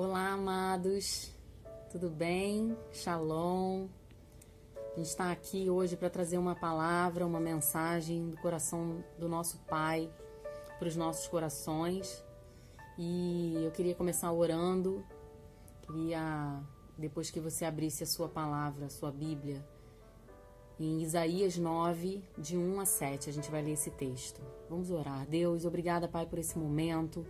Olá, amados, tudo bem? Shalom. A gente está aqui hoje para trazer uma palavra, uma mensagem do coração do nosso Pai para os nossos corações. E eu queria começar orando, queria, depois que você abrisse a sua palavra, a sua Bíblia, em Isaías 9, de 1 a 7, a gente vai ler esse texto. Vamos orar. Deus, obrigada, Pai, por esse momento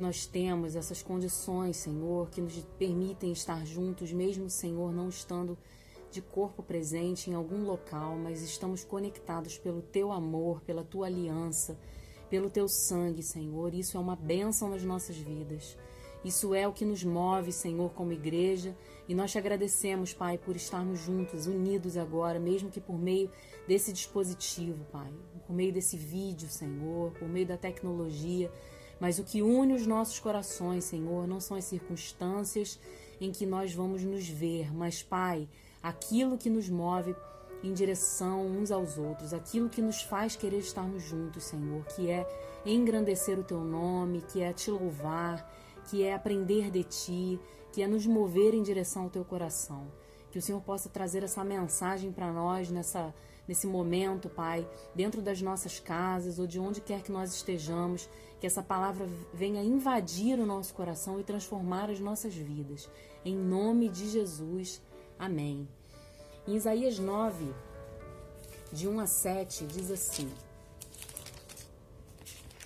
que nós temos, essas condições, Senhor, que nos permitem estar juntos, mesmo, Senhor, não estando de corpo presente em algum local, mas estamos conectados pelo Teu amor, pela Tua aliança, pelo Teu sangue, Senhor. Isso é uma bênção nas nossas vidas. Isso é o que nos move, Senhor, como igreja, e nós te agradecemos, Pai, por estarmos juntos, unidos agora, mesmo que por meio desse dispositivo, Pai, por meio desse vídeo, Senhor, por meio da tecnologia. Mas o que une os nossos corações, Senhor, não são as circunstâncias em que nós vamos nos ver, mas, Pai, aquilo que nos move em direção uns aos outros, aquilo que nos faz querer estarmos juntos, Senhor, que é engrandecer o teu nome, que é te louvar, que é aprender de ti, que é nos mover em direção ao teu coração. Que o Senhor possa trazer essa mensagem para nós nessa nesse momento, Pai, dentro das nossas casas ou de onde quer que nós estejamos, que essa palavra venha invadir o nosso coração e transformar as nossas vidas. Em nome de Jesus. Amém. Em Isaías 9, de 1 a 7, diz assim: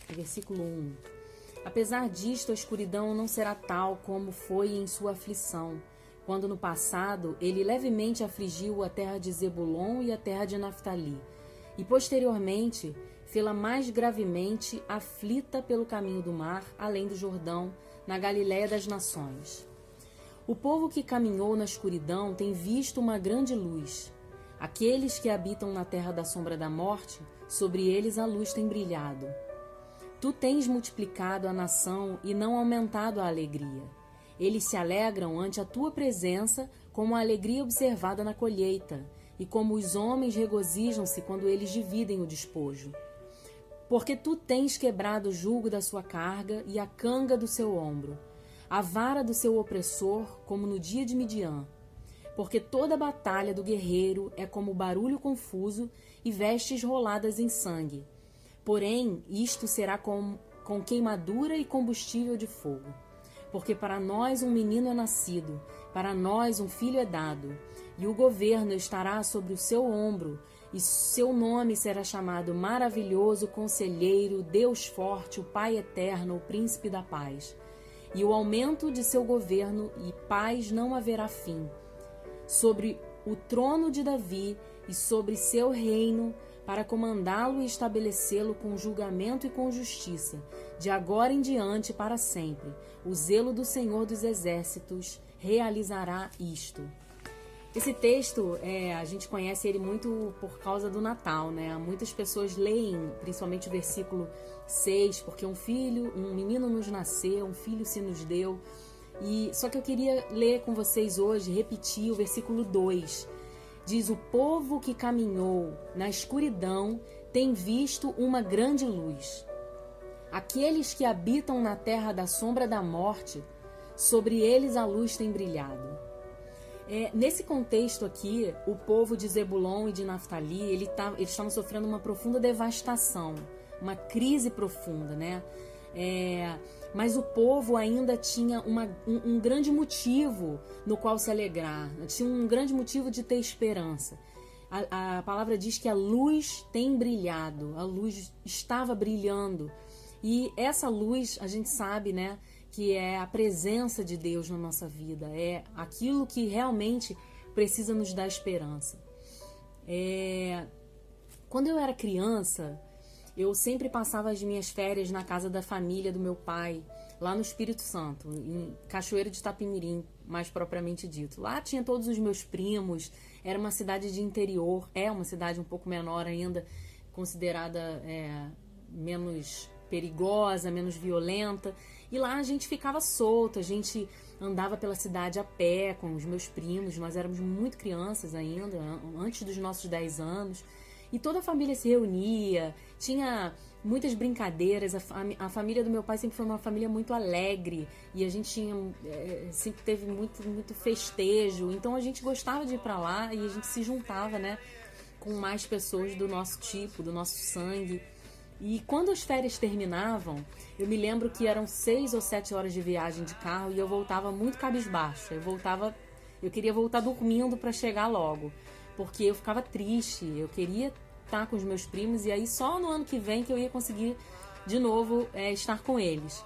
Versículo 1. Apesar disto, a escuridão não será tal como foi em sua aflição, quando no passado ele levemente afligiu a terra de Zebulon e a terra de Naphtali, e posteriormente fê-la mais gravemente aflita pelo caminho do mar, além do Jordão, na Galiléia das nações. O povo que caminhou na escuridão tem visto uma grande luz. Aqueles que habitam na terra da sombra da morte, sobre eles a luz tem brilhado. Tu tens multiplicado a nação e não aumentado a alegria. Eles se alegram ante a tua presença, como a alegria observada na colheita, e como os homens regozijam-se quando eles dividem o despojo. Porque tu tens quebrado o jugo da sua carga e a canga do seu ombro, a vara do seu opressor, como no dia de Midian. Porque toda batalha do guerreiro é como barulho confuso e vestes roladas em sangue Porém, isto será com, com queimadura e combustível de fogo. Porque para nós um menino é nascido, para nós um filho é dado, e o governo estará sobre o seu ombro, e seu nome será chamado Maravilhoso Conselheiro, Deus Forte, o Pai Eterno, o Príncipe da Paz. E o aumento de seu governo e paz não haverá fim. Sobre o trono de Davi e sobre seu reino, para comandá-lo e estabelecê-lo com julgamento e com justiça, de agora em diante para sempre. O zelo do Senhor dos Exércitos realizará isto. Esse texto, é, a gente conhece ele muito por causa do Natal, né? Muitas pessoas leem, principalmente o versículo 6, porque um filho, um menino nos nasceu, um filho se nos deu. E só que eu queria ler com vocês hoje, repetir o versículo 2, Diz: O povo que caminhou na escuridão tem visto uma grande luz. Aqueles que habitam na terra da sombra da morte, sobre eles a luz tem brilhado. É, nesse contexto aqui, o povo de Zebulon e de Naftali, ele tá, eles estavam sofrendo uma profunda devastação, uma crise profunda, né? É, mas o povo ainda tinha uma, um, um, grande motivo no qual se alegrar, tinha um grande motivo de ter esperança. A, a palavra diz que a luz tem brilhado, a luz estava brilhando. E essa luz, a gente sabe, né, que é a presença de Deus na nossa vida, é aquilo que realmente precisa nos dar esperança. É... Quando eu era criança, eu sempre passava as minhas férias na casa da família do meu pai, lá no Espírito Santo, em Cachoeiro de Itapimirim, mais propriamente dito. Lá tinha todos os meus primos, era uma cidade de interior, é uma cidade um pouco menor ainda, considerada é, menos perigosa, menos violenta. E lá a gente ficava solto, a gente andava pela cidade a pé com os meus primos, nós éramos muito crianças ainda, antes dos nossos 10 anos. E toda a família se reunia, tinha muitas brincadeiras. A, a, família do meu pai sempre foi uma família muito alegre e a gente tinha, é, sempre teve muito, muito festejo. Então a gente gostava de ir para lá e a gente se juntava, né, com mais pessoas do nosso tipo, do nosso sangue. E quando as férias terminavam, eu me lembro que eram seis ou sete horas de viagem de carro e eu voltava muito cabisbaixa. Eu voltava, eu queria voltar dormindo para chegar logo, porque eu ficava triste. Eu queria estar com os meus primos e aí só no ano que vem que eu ia conseguir de novo é, estar com eles.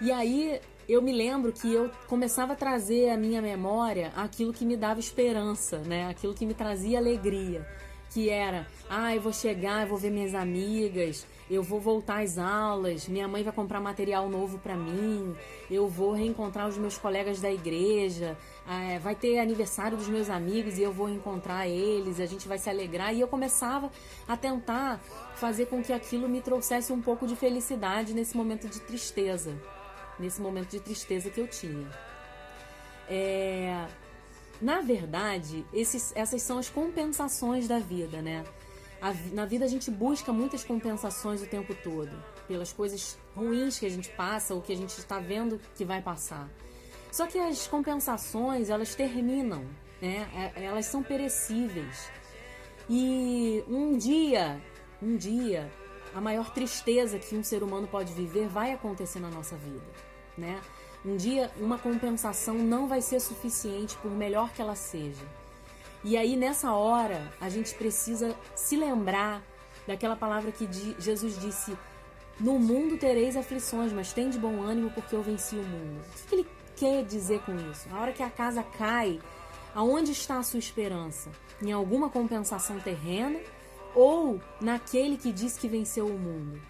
E aí eu me lembro que eu começava a trazer à minha memória aquilo que me dava esperança, né? Aquilo que me trazia alegria que era, ah, eu vou chegar, eu vou ver minhas amigas, eu vou voltar às aulas, minha mãe vai comprar material novo para mim, eu vou reencontrar os meus colegas da igreja, é, vai ter aniversário dos meus amigos e eu vou encontrar eles, a gente vai se alegrar. E eu começava a tentar fazer com que aquilo me trouxesse um pouco de felicidade nesse momento de tristeza, nesse momento de tristeza que eu tinha. É, na verdade, esses, essas são as compensações da vida, né? A, na vida a gente busca muitas compensações o tempo todo, pelas coisas ruins que a gente passa ou que a gente está vendo que vai passar. Só que as compensações, elas terminam, né? É, elas são perecíveis. E um dia, um dia, a maior tristeza que um ser humano pode viver vai acontecer na nossa vida, né? Um dia, uma compensação não vai ser suficiente, por melhor que ela seja. E aí, nessa hora, a gente precisa se lembrar daquela palavra que Jesus disse: No mundo tereis aflições, mas tem de bom ânimo porque eu venci o mundo. O que ele quer dizer com isso? A hora que a casa cai, aonde está a sua esperança? Em alguma compensação terrena ou naquele que diz que venceu o mundo?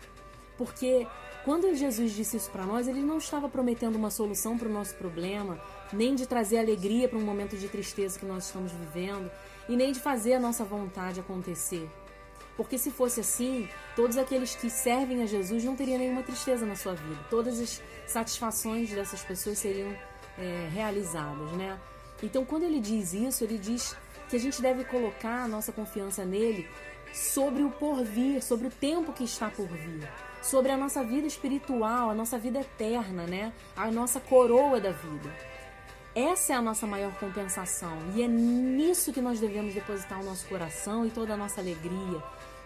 Porque quando Jesus disse isso para nós, ele não estava prometendo uma solução para o nosso problema, nem de trazer alegria para um momento de tristeza que nós estamos vivendo, e nem de fazer a nossa vontade acontecer. Porque se fosse assim, todos aqueles que servem a Jesus não teriam nenhuma tristeza na sua vida. Todas as satisfações dessas pessoas seriam é, realizadas, né? Então, quando ele diz isso, ele diz que a gente deve colocar a nossa confiança nele sobre o porvir, sobre o tempo que está por vir sobre a nossa vida espiritual, a nossa vida eterna, né? A nossa coroa da vida. Essa é a nossa maior compensação e é nisso que nós devemos depositar o nosso coração e toda a nossa alegria,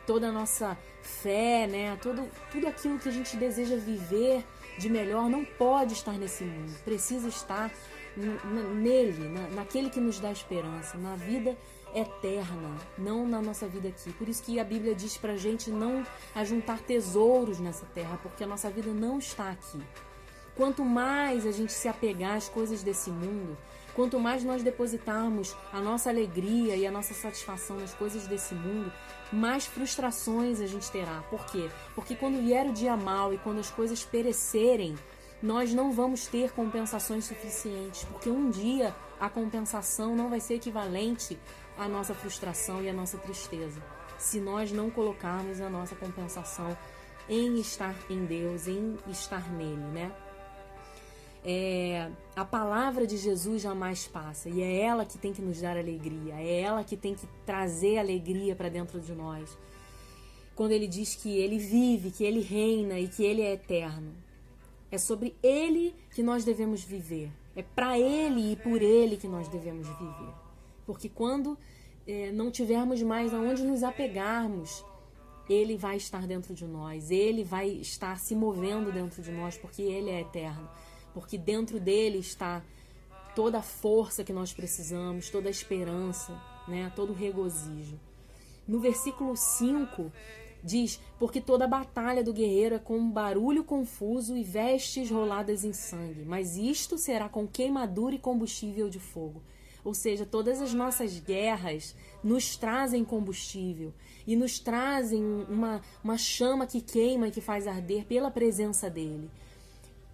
toda a nossa fé, né? Tudo, tudo aquilo que a gente deseja viver de melhor não pode estar nesse mundo, precisa estar nele, na, naquele que nos dá esperança, na vida eterna, não na nossa vida aqui. Por isso que a Bíblia diz pra gente não ajuntar tesouros nessa terra, porque a nossa vida não está aqui. Quanto mais a gente se apegar às coisas desse mundo, quanto mais nós depositarmos a nossa alegria e a nossa satisfação nas coisas desse mundo, mais frustrações a gente terá. Por quê? Porque quando vier o dia mal e quando as coisas perecerem, nós não vamos ter compensações suficientes, porque um dia a compensação não vai ser equivalente a nossa frustração e a nossa tristeza, se nós não colocarmos a nossa compensação em estar em Deus, em estar nele, né? É, a palavra de Jesus jamais passa e é ela que tem que nos dar alegria, é ela que tem que trazer alegria para dentro de nós. Quando ele diz que ele vive, que ele reina e que ele é eterno, é sobre ele que nós devemos viver, é para ele e por ele que nós devemos viver. Porque quando é, não tivermos mais aonde nos apegarmos, Ele vai estar dentro de nós, Ele vai estar se movendo dentro de nós, porque Ele é eterno. Porque dentro dele está toda a força que nós precisamos, toda a esperança, né? todo o regozijo. No versículo 5 diz: Porque toda a batalha do guerreiro é com um barulho confuso e vestes roladas em sangue, mas isto será com queimadura e combustível de fogo. Ou seja, todas as nossas guerras nos trazem combustível e nos trazem uma, uma chama que queima e que faz arder pela presença dele,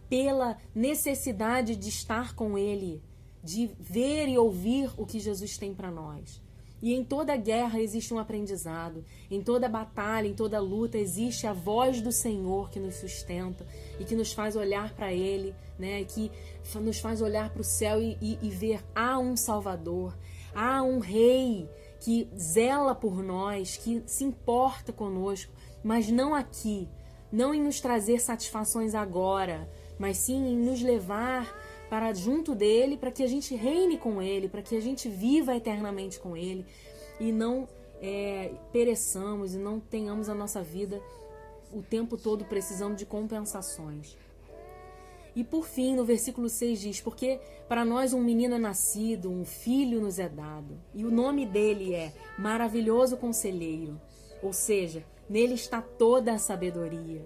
pela necessidade de estar com ele, de ver e ouvir o que Jesus tem para nós. E em toda guerra existe um aprendizado, em toda batalha, em toda luta existe a voz do Senhor que nos sustenta e que nos faz olhar para Ele, né? Que nos faz olhar para o céu e, e, e ver há um Salvador, há um Rei que zela por nós, que se importa conosco, mas não aqui, não em nos trazer satisfações agora, mas sim em nos levar para junto dele, para que a gente reine com ele, para que a gente viva eternamente com ele e não é, pereçamos e não tenhamos a nossa vida o tempo todo precisando de compensações. E por fim, no versículo 6 diz: Porque para nós um menino é nascido, um filho nos é dado, e o nome dele é Maravilhoso Conselheiro. Ou seja, nele está toda a sabedoria.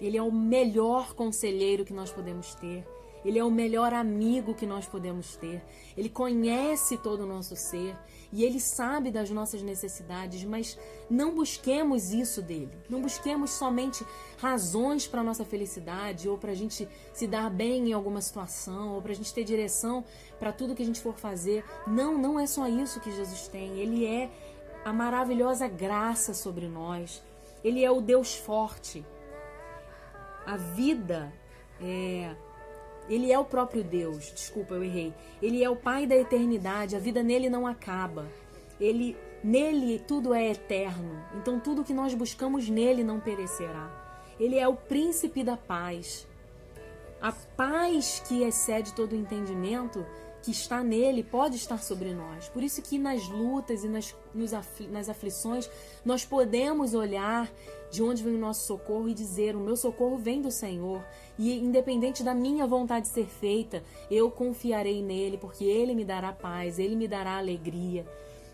Ele é o melhor conselheiro que nós podemos ter. Ele é o melhor amigo que nós podemos ter. Ele conhece todo o nosso ser e ele sabe das nossas necessidades, mas não busquemos isso dele. Não busquemos somente razões para nossa felicidade ou para a gente se dar bem em alguma situação ou para a gente ter direção para tudo que a gente for fazer. Não, não é só isso que Jesus tem. Ele é a maravilhosa graça sobre nós. Ele é o Deus forte. A vida é ele é o próprio Deus. Desculpa, eu errei. Ele é o Pai da eternidade. A vida nele não acaba. Ele nele tudo é eterno. Então tudo que nós buscamos nele não perecerá. Ele é o príncipe da paz. A paz que excede todo o entendimento que está nele pode estar sobre nós. Por isso que nas lutas e nas, nas aflições nós podemos olhar de onde vem o nosso socorro e dizer: O meu socorro vem do Senhor. E independente da minha vontade ser feita, eu confiarei nele, porque ele me dará paz, ele me dará alegria.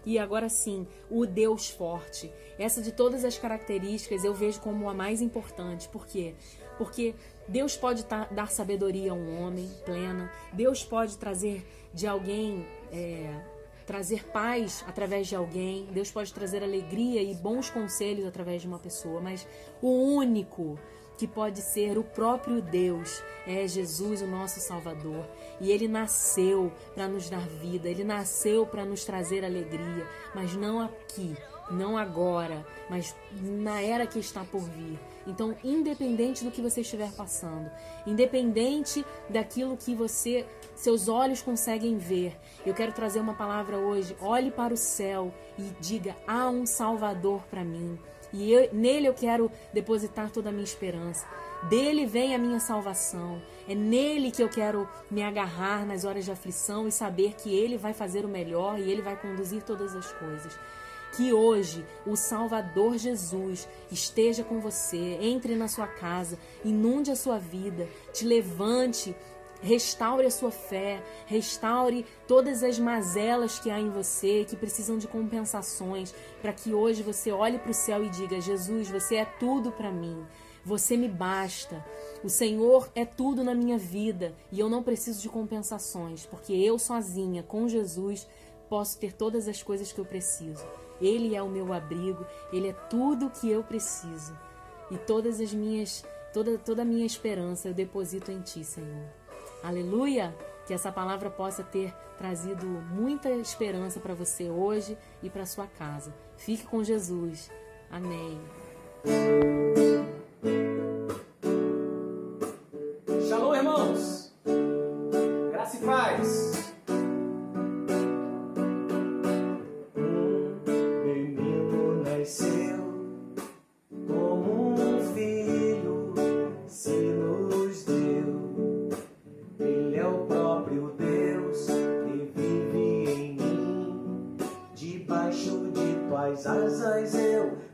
E agora sim, o Deus forte. Essa de todas as características eu vejo como a mais importante. Por quê? Porque Deus pode dar sabedoria a um homem plena, Deus pode trazer de alguém. É, trazer paz através de alguém, Deus pode trazer alegria e bons conselhos através de uma pessoa, mas o único que pode ser o próprio Deus é Jesus, o nosso Salvador. E ele nasceu para nos dar vida, ele nasceu para nos trazer alegria, mas não aqui, não agora, mas na era que está por vir. Então, independente do que você estiver passando, independente daquilo que você, seus olhos conseguem ver, eu quero trazer uma palavra hoje. Olhe para o céu e diga: há um Salvador para mim. E eu, nele eu quero depositar toda a minha esperança. Dele vem a minha salvação. É nele que eu quero me agarrar nas horas de aflição e saber que ele vai fazer o melhor e ele vai conduzir todas as coisas. Que hoje o Salvador Jesus esteja com você, entre na sua casa, inunde a sua vida, te levante, restaure a sua fé, restaure todas as mazelas que há em você, que precisam de compensações, para que hoje você olhe para o céu e diga: Jesus, você é tudo para mim. Você me basta. O Senhor é tudo na minha vida e eu não preciso de compensações, porque eu sozinha, com Jesus, posso ter todas as coisas que eu preciso. Ele é o meu abrigo, ele é tudo que eu preciso. E todas as minhas, toda, toda a minha esperança eu deposito em ti, Senhor. Aleluia! Que essa palavra possa ter trazido muita esperança para você hoje e para sua casa. Fique com Jesus. Amém.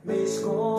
May score.